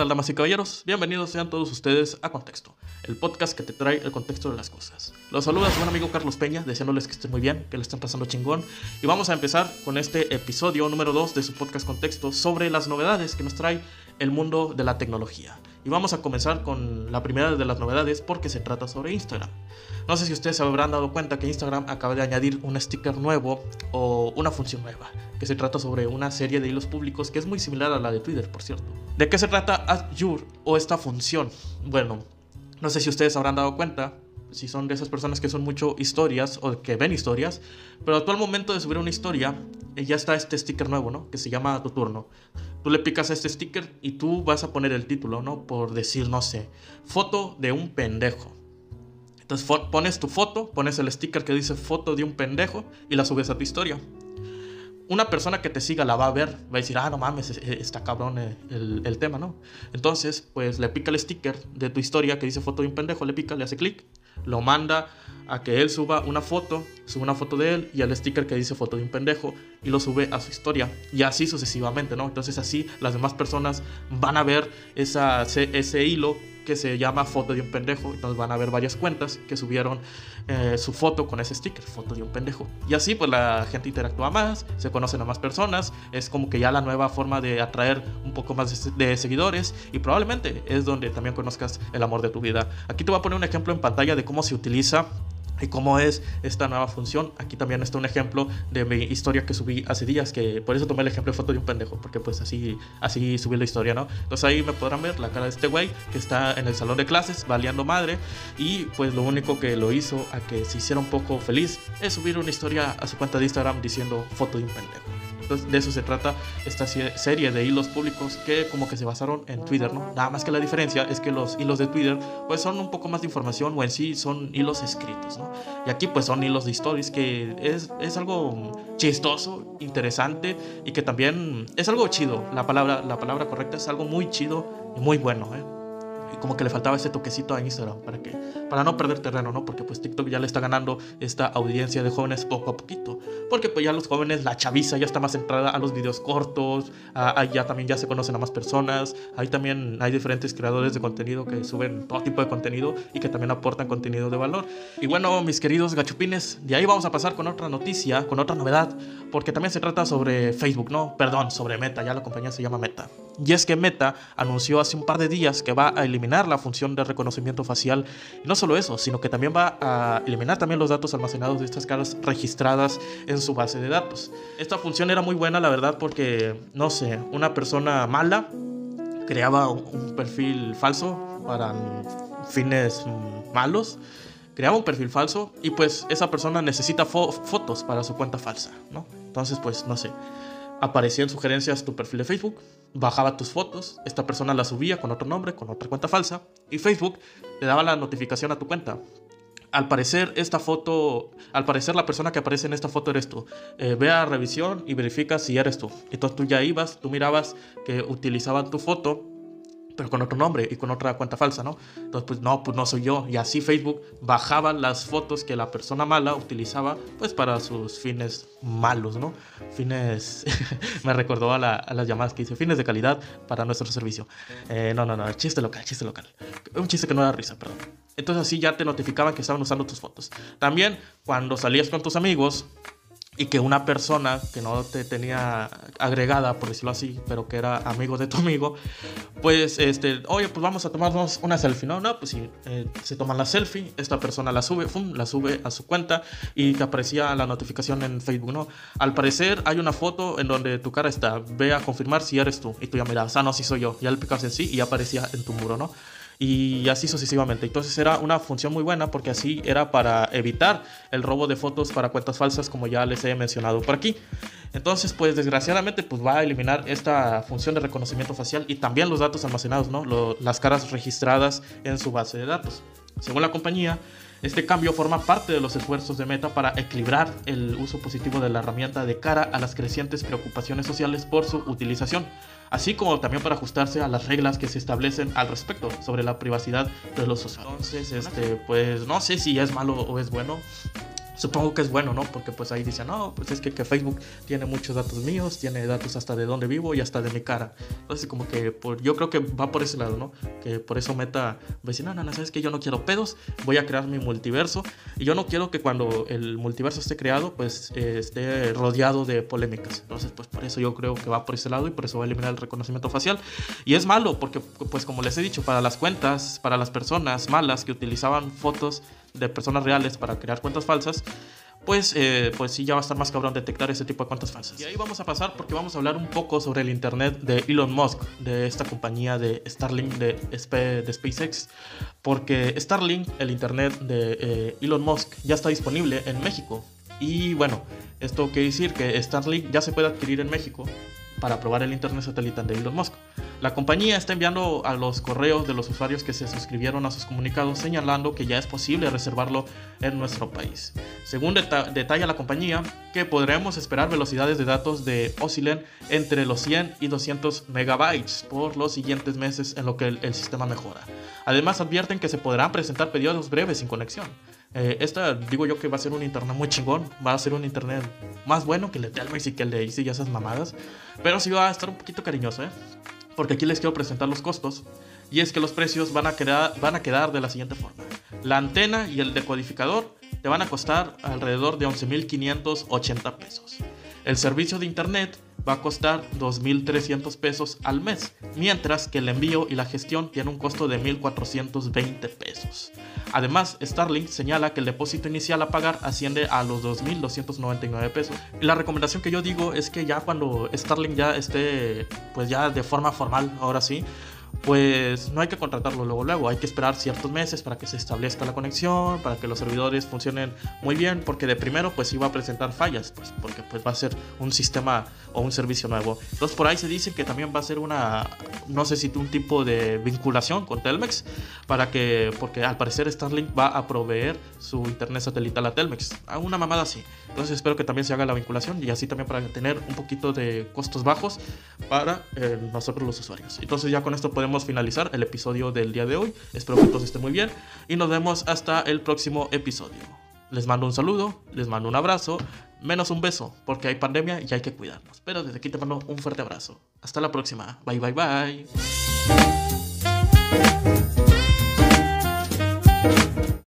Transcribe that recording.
tal, damas y caballeros? Bienvenidos sean todos ustedes a Contexto, el podcast que te trae el contexto de las cosas. Los saluda su buen amigo Carlos Peña, deseándoles que estén muy bien, que le estén pasando chingón. Y vamos a empezar con este episodio número 2 de su podcast Contexto sobre las novedades que nos trae el mundo de la tecnología. Y vamos a comenzar con la primera de las novedades porque se trata sobre Instagram. No sé si ustedes se habrán dado cuenta que Instagram acaba de añadir un sticker nuevo o una función nueva, que se trata sobre una serie de hilos públicos que es muy similar a la de Twitter, por cierto. ¿De qué se trata Azure o esta función? Bueno, no sé si ustedes habrán dado cuenta, si son de esas personas que son mucho historias o que ven historias, pero a al momento de subir una historia ya está este sticker nuevo, ¿no? Que se llama tu turno. Tú le picas a este sticker y tú vas a poner el título, ¿no? Por decir, no sé, foto de un pendejo. Entonces pones tu foto, pones el sticker que dice foto de un pendejo y la subes a tu historia. Una persona que te siga la va a ver, va a decir, ah, no mames, está cabrón eh, el tema, ¿no? Entonces, pues le pica el sticker de tu historia que dice foto de un pendejo, le pica, le hace clic lo manda a que él suba una foto, sube una foto de él y el sticker que dice foto de un pendejo y lo sube a su historia y así sucesivamente, ¿no? Entonces así las demás personas van a ver esa, ese hilo que se llama foto de un pendejo. Entonces van a ver varias cuentas que subieron eh, su foto con ese sticker, foto de un pendejo. Y así pues la gente interactúa más, se conocen a más personas, es como que ya la nueva forma de atraer un poco más de, seguidores y probablemente es donde también conozcas el amor de tu vida. Aquí te voy a poner un ejemplo en pantalla de cómo se utiliza y cómo es esta nueva función. Aquí también está un ejemplo de mi historia que subí hace días, que por eso tomé el ejemplo de foto de un pendejo, porque pues así, así subí la historia, ¿no? Entonces ahí me podrán ver la cara de este güey que está en el salón de clases, baleando madre, y pues lo único que lo hizo a que se hiciera un poco feliz es subir una historia a su cuenta de Instagram diciendo foto de un pendejo de eso se trata esta serie de hilos públicos que como que se basaron en Twitter, ¿no? Nada más que la diferencia es que los hilos de Twitter pues son un poco más de información o en sí son hilos escritos, ¿no? Y aquí pues son hilos de stories que es, es algo chistoso, interesante y que también es algo chido. La palabra, la palabra correcta es algo muy chido y muy bueno, ¿eh? Como que le faltaba ese toquecito a Instagram para que para no perder terreno, ¿no? Porque pues TikTok ya le está ganando esta audiencia de jóvenes poco a poquito, porque pues ya los jóvenes, la chaviza ya está más centrada a los videos cortos, ahí ya también ya se conocen a más personas, ahí también hay diferentes creadores de contenido que suben todo tipo de contenido y que también aportan contenido de valor. Y bueno, mis queridos gachupines, de ahí vamos a pasar con otra noticia, con otra novedad, porque también se trata sobre Facebook, ¿no? Perdón, sobre Meta, ya la compañía se llama Meta. Y es que Meta anunció hace un par de días que va a eliminar la función de reconocimiento facial. Y no solo eso, sino que también va a eliminar también los datos almacenados de estas caras registradas en su base de datos. Esta función era muy buena, la verdad, porque, no sé, una persona mala creaba un perfil falso para fines malos creaba un perfil falso y pues esa persona necesita fotos para su cuenta falsa, ¿no? Entonces, pues, no sé, aparecía en sugerencias tu perfil de Facebook, bajaba tus fotos, esta persona las subía con otro nombre, con otra cuenta falsa, y Facebook le daba la notificación a tu cuenta. Al parecer, esta foto, al parecer la persona que aparece en esta foto eres tú. Eh, ve a revisión y verifica si eres tú. Entonces tú ya ibas, tú mirabas que utilizaban tu foto pero con otro nombre y con otra cuenta falsa, ¿no? Entonces, pues no, pues no soy yo. Y así Facebook bajaba las fotos que la persona mala utilizaba, pues para sus fines malos, ¿no? Fines, me recordó a, las llamadas que hice, fines de calidad para nuestro servicio. Eh, no, no, no, chiste local, chiste local. Un chiste que no da risa, perdón. Entonces así ya te notificaban que estaban usando tus fotos. También cuando salías con tus amigos, y que una persona que no te tenía agregada, por decirlo así, pero que era amigo de tu amigo, pues, este, oye, pues vamos a tomarnos una selfie, ¿no? No, pues sí, eh, se toman la selfie, esta persona la sube, ¡fum! la sube a su cuenta y te aparecía la notificación en Facebook, ¿no? Al parecer hay una foto en donde tu cara está, ve a confirmar si eres tú, y tú ya miras, ah, no, sí soy yo, ya le picas en sí y aparecía en tu muro, ¿no? Y así sucesivamente. Entonces era una función muy buena porque así era para evitar el robo de fotos para cuentas falsas como ya les he mencionado por aquí. Entonces, pues desgraciadamente pues va a eliminar esta función de reconocimiento facial y también los datos almacenados, ¿no? las caras registradas en su base de datos. Según la compañía, este cambio forma parte de los esfuerzos de Meta para equilibrar el uso positivo de la herramienta de cara a las crecientes preocupaciones sociales por su utilización, así como también para ajustarse a las reglas que se establecen al respecto sobre la privacidad de los usuarios. Entonces, este, pues no sé si es malo o es bueno. Supongo que es bueno, ¿no? Porque pues ahí dicen, no, pues es que, que, Facebook tiene muchos datos míos, tiene datos hasta de dónde vivo y hasta de mi cara. Entonces como que por, yo creo que va por ese lado, ¿no? Que por eso Meta va a decir, no, no, no, sabes que yo no quiero pedos, voy a crear mi multiverso y yo no quiero que cuando el multiverso esté creado, pues eh, esté rodeado de polémicas. Entonces pues por eso yo creo que va por ese lado y por eso va a eliminar el reconocimiento facial. Y es malo porque pues como les he dicho, para las cuentas, para las personas malas que utilizaban fotos de personas reales para crear cuentas falsas, pues, eh, pues sí, ya va a estar más cabrón detectar ese tipo de cuentas falsas. Y ahí vamos a pasar porque vamos a hablar un poco sobre el Internet de Elon Musk, de esta compañía de Starlink de, de SpaceX, porque Starlink, el Internet de eh, Elon Musk, ya está disponible en México. Y bueno, esto quiere decir que Starlink ya se puede adquirir en México para probar el Internet satelital de Elon Musk. La compañía está enviando a los correos de los usuarios que se suscribieron a sus comunicados señalando que ya es posible reservarlo en nuestro país. Según detalla la compañía, que podremos esperar velocidades de datos de oscilen entre los 100 y 200 megabytes por los siguientes meses en lo que el, sistema mejora. Además advierten que se podrán presentar periodos breves sin conexión. Eh, esta digo yo que va a ser un internet muy chingón, va a ser un internet más bueno que el de Telmex y que el de Easy y esas mamadas, pero sí va a estar un poquito cariñoso, ¿eh? Porque aquí les quiero presentar los costos. Y es que los precios van a, quedar, van a quedar de la siguiente forma. La antena y el decodificador te van a costar alrededor de 11.580 pesos. El servicio de internet va a costar 2.300 pesos al mes, mientras que el envío y la gestión tiene un costo de 1.420 pesos. Además, Starlink señala que el depósito inicial a pagar asciende a los 2.299 pesos. Y la recomendación que yo digo es que ya cuando Starlink ya esté, pues ya de forma formal, ahora sí, pues no hay que contratarlo luego luego, hay que esperar ciertos meses para que se establezca la conexión, para que los servidores funcionen muy bien, porque de primero pues iba a presentar fallas, pues porque pues va a ser un sistema o un servicio nuevo. Entonces por ahí se dice que también va a ser una, no sé si un tipo de vinculación con Telmex, para que, porque al parecer Starlink va a proveer su internet satelital a Telmex, a una mamada así. Entonces espero que también se haga la vinculación y así también para tener un poquito de costos bajos para eh, nosotros los usuarios. Entonces ya con esto podemos finalizar el episodio del día de hoy. Espero que todos estén muy bien y nos vemos hasta el próximo episodio. Les mando un saludo, les mando un abrazo, menos un beso, porque hay pandemia y hay que cuidarnos. Pero desde aquí te mando un fuerte abrazo. Hasta la próxima. Bye bye bye.